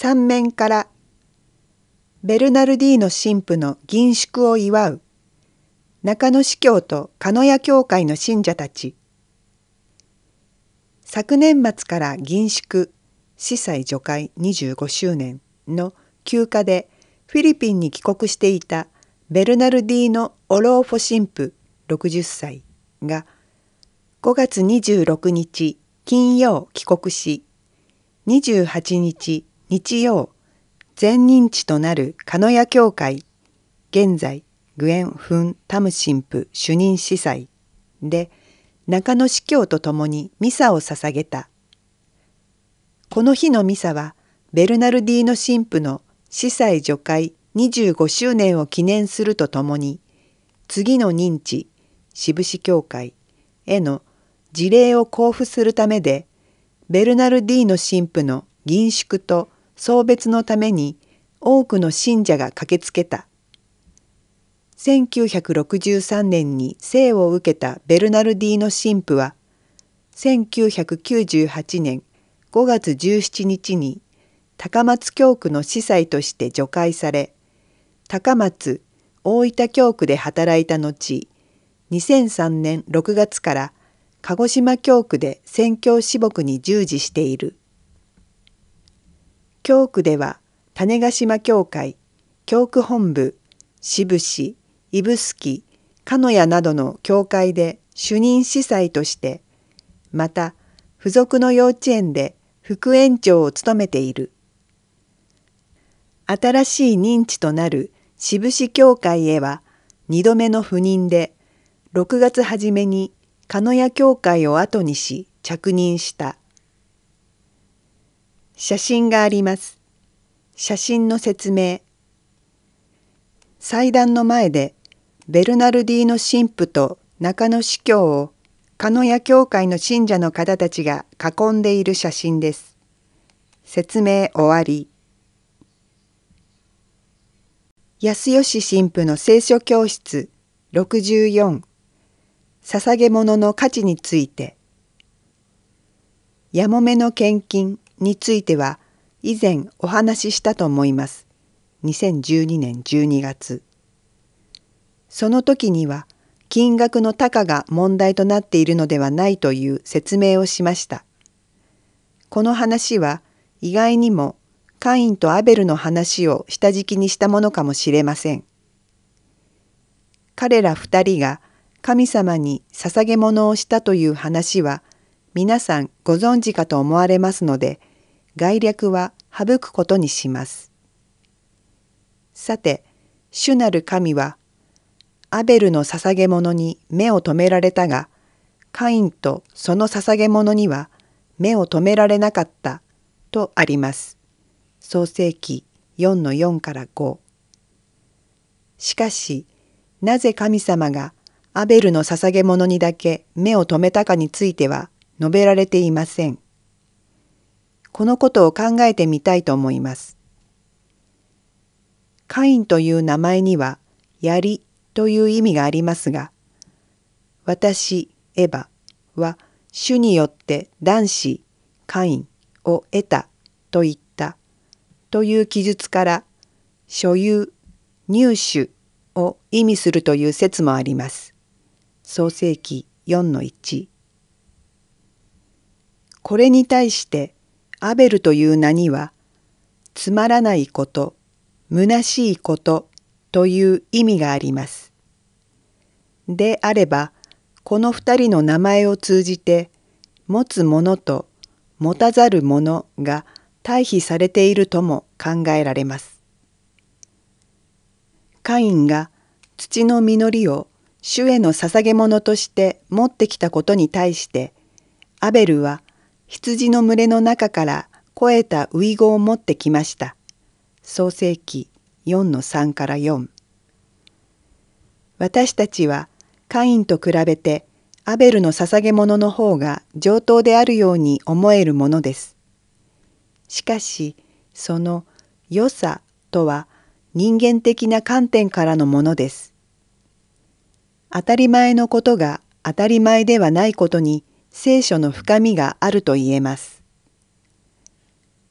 三面からベルナルディーノ神父の銀祝を祝う中野司教と鹿屋教会の信者たち。昨年末から銀祝司祭除会25周年の休暇でフィリピンに帰国していたベルナルディーノ・オローフォ神父60歳が5月26日金曜帰国し28日日曜全認知となる鹿屋教会現在グエン・フン・タム神父主任司祭で中野司教と共にミサを捧げた。この日のミサはベルナルディーノ神父の司祭除会25周年を記念するとともに次の認知志布志教会への事例を交付するためでベルナルディーノ神父の銀祝と送別のために多くの信者が駆けつけた。1963年に生を受けたベルナルディーノ神父は1998年5月17日に高松教区の司祭として除会され高松大分教区で働いた後2003年6月から鹿児島教区で宣教師牧に従事している。教区では種子島教会教区本部志布志指宿鹿屋などの教会で主任司祭としてまた付属の幼稚園で副園長を務めている。新しい認知となる志布志教会へは2度目の赴任で6月初めに鹿屋教会を後にし着任した。写真があります。写真の説明。祭壇の前でベルナルディーノ神父と中野司教を鹿屋教会の信者の方たちが囲んでいる写真です。説明終わり。安吉神父の聖書教室64捧げ物の価値について。やもめの献金。については以前お話ししたと思います。2012年12月。その時には金額の高が問題となっているのではないという説明をしました。この話は意外にもカインとアベルの話を下敷きにしたものかもしれません。彼ら二人が神様に捧げ物をしたという話は皆さんご存知かと思われますので概略は省くことにします。さて主なる神はアベルの捧げ物に目を留められたが、カインとその捧げ物には目を留められなかったとあります。創世記4の4から5。しかし、なぜ神様がアベルの捧げ物にだけ目を留めたかについては述べられていません。このことを考えてみたいと思います。カインという名前には槍という意味がありますが、私、エヴァは主によって男子、カインを得たと言ったという記述から所有、入手を意味するという説もあります。創世記4-1。これに対してアベルという名にはつまらないこと、虚しいことという意味があります。であればこの二人の名前を通じて持つものと持たざるものが対比されているとも考えられます。カインが土の実りを主への捧げ物として持ってきたことに対してアベルは羊の群れの中から肥えたウイゴを持ってきました。創世記4の3から4私たちはカインと比べてアベルの捧げ物の方が上等であるように思えるものです。しかしその良さとは人間的な観点からのものです。当たり前のことが当たり前ではないことに聖書の深みがあると言えます。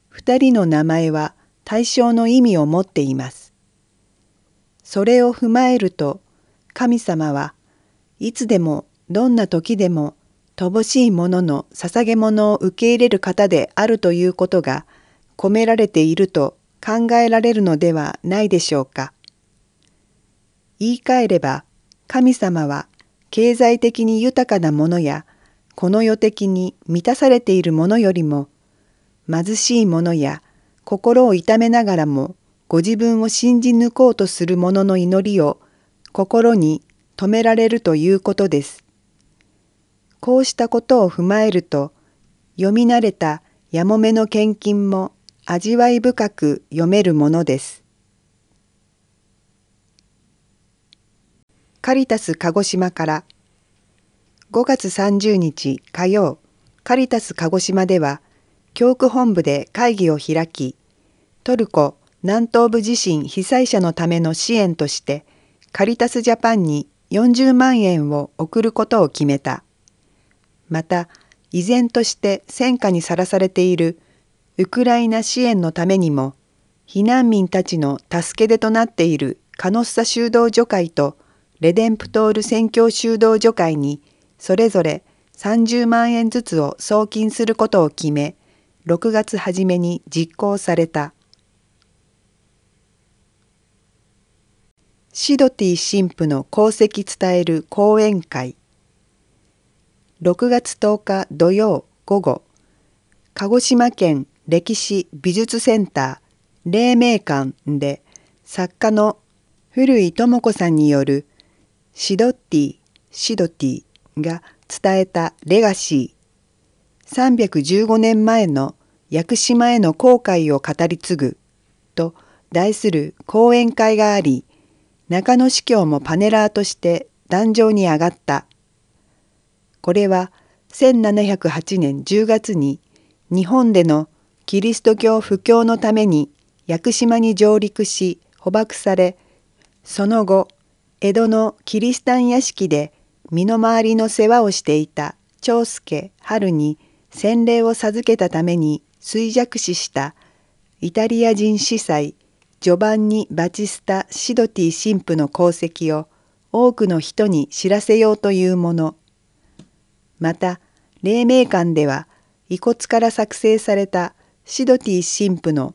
二人の名前は対象の意味を持っています。それを踏まえると神様はいつでもどんな時でも乏しいものの捧げ物を受け入れる方であるということが込められていると考えられるのではないでしょうか。言い換えれば神様は経済的に豊かなものやこの世的に満たされているものよりも貧しいものや心を痛めながらもご自分を信じ抜こうとする者の祈りを心に止められるということです。こうしたことを踏まえると読み慣れたやもめの献金も味わい深く読めるものです。カリタス鹿児島から5月30日火曜カリタス鹿児島では教区本部で会議を開きトルコ南東部地震被災者のための支援としてカリタスジャパンに40万円を送ることを決めた。また依然として戦火にさらされているウクライナ支援のためにも避難民たちの助け出となっているカノッサ修道女会とレデンプトール宣教修道女会にそれぞれ30万円ずつを送金することを決め6月初めに実行された。シドティ神父の功績伝える講演会。6月10日土曜午後鹿児島県歴史美術センター黎明館で作家の古井智子さんによるシドッティシドティが伝えたレガシー315年前の屋久島への航海を語り継ぐと題する講演会があり中野司教もパネラーとして壇上に上がった。これは1708年10月に日本でのキリスト教布教のために屋久島に上陸し捕獲されその後江戸のキリシタン屋敷で身の回りの世話をしていた長介春に洗礼を授けたために衰弱死したイタリア人司祭ジョバンニ・バチスタ・シドティ神父の功績を多くの人に知らせようというもの。また黎明館では遺骨から作成されたシドティ神父の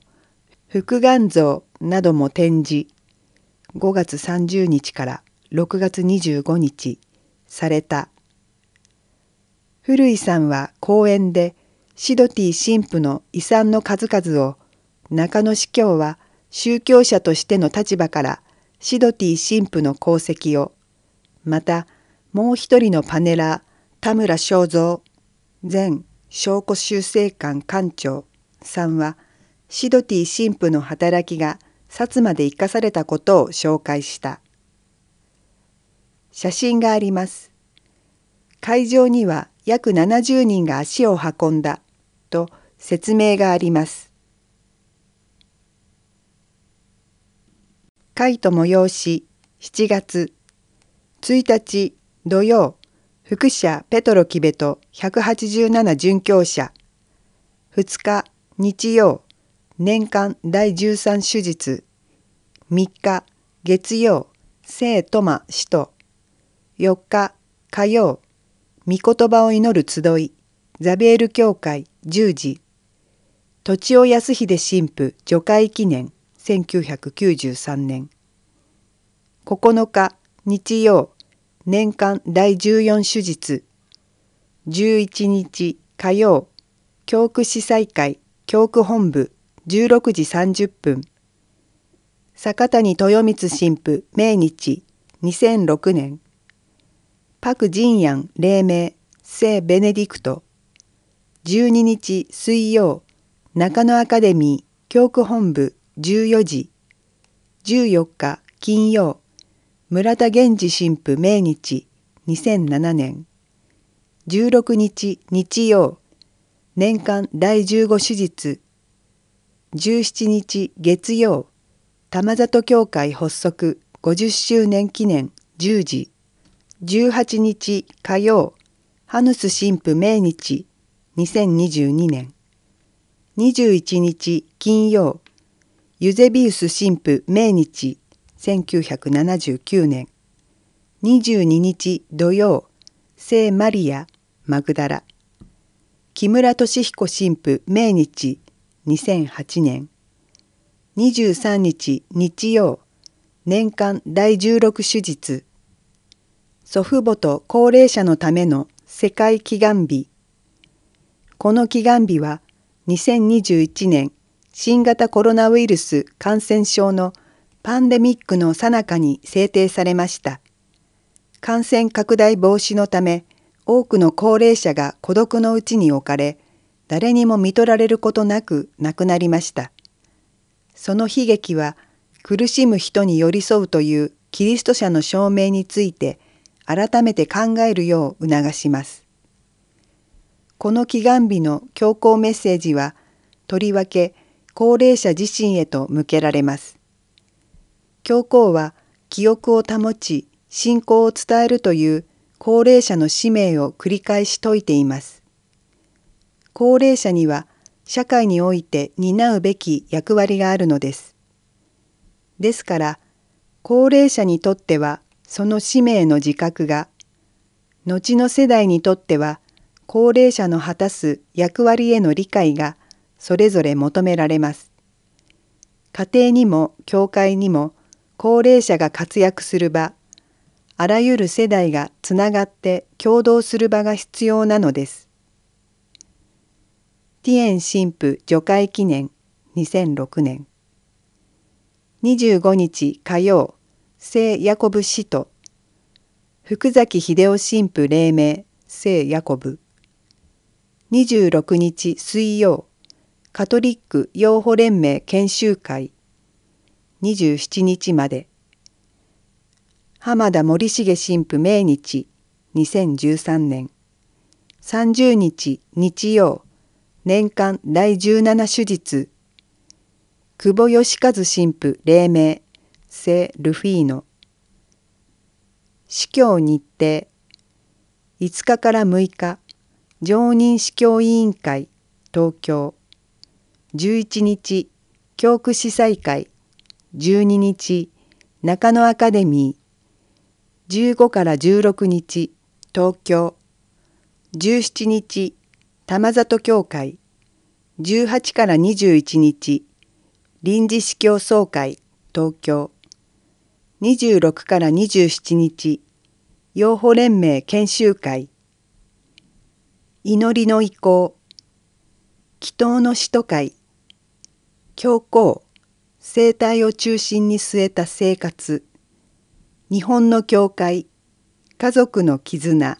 復願像なども展示。5月30日から6月25日。された古井さんは講演でシドティ神父の遺産の数々を中野司教は宗教者としての立場からシドティ神父の功績をまたもう一人のパネラー田村正蔵前証拠修正官館長さんはシドティ神父の働きが薩摩で生かされたことを紹介した。写真があります。会場には約70人が足を運んだと説明があります。会と催し7月1日土曜副社ペトロキベト187准教者2日日曜年間第13手術3日月曜聖トマ使徒4日火曜御言葉を祈る集いザビエル教会10時。土地尾康秀神父除会記念1993年。9日日曜年間第14手術。11日火曜教区司祭会教区本部16時30分。坂谷豊光神父命日2006年。パク・ジンヤン黎明聖ベネディクト。12日水曜中野アカデミー教区本部14時。14日金曜村田源氏神父命日2007年。16日日曜年間第15手術。17日月曜玉里教会発足50周年記念10時。18日火曜ハヌス神父命日2022年。21日金曜ユゼビウス神父命日1979年。22日土曜聖マリア・マグダラ。木村俊彦神父命日2008年。23日日曜年間第16手術。祖父母と高齢者のための世界祈願日この祈願日は2021年新型コロナウイルス感染症のパンデミックの最中に制定されました。感染拡大防止のため多くの高齢者が孤独のうちに置かれ誰にも見取られることなく亡くなりました。その悲劇は苦しむ人に寄り添うというキリスト者の証明について改めて考えるよう促します。この祈願日の教皇メッセージはとりわけ高齢者自身へと向けられます。教皇は記憶を保ち信仰を伝えるという高齢者の使命を繰り返し説いています。高齢者には社会において担うべき役割があるのです。ですから高齢者にとってはその使命の自覚が後の世代にとっては高齢者の果たす役割への理解がそれぞれ求められます。家庭にも教会にも高齢者が活躍する場あらゆる世代がつながって共同する場が必要なのです。ティエン神父除会記念2006年25日火曜聖ヤコブ使徒。福崎秀夫神父黎明聖ヤコブ。26日水曜カトリック養護連盟研修会。27日まで。浜田森重神父命日2013年。30日日曜年間第17手術。久保義和神父黎明聖ルフィーノ。司教日程。5日から6日。常任司教委員会。東京。11日。教区司祭会。12日。中野アカデミー。15から16日。東京。17日。玉里教会。18から21日。臨時司教総会。東京。26から27日、養護連盟研修会、祈りの意向、祈祷の使徒会、教皇、生態を中心に据えた生活、日本の教会、家族の絆、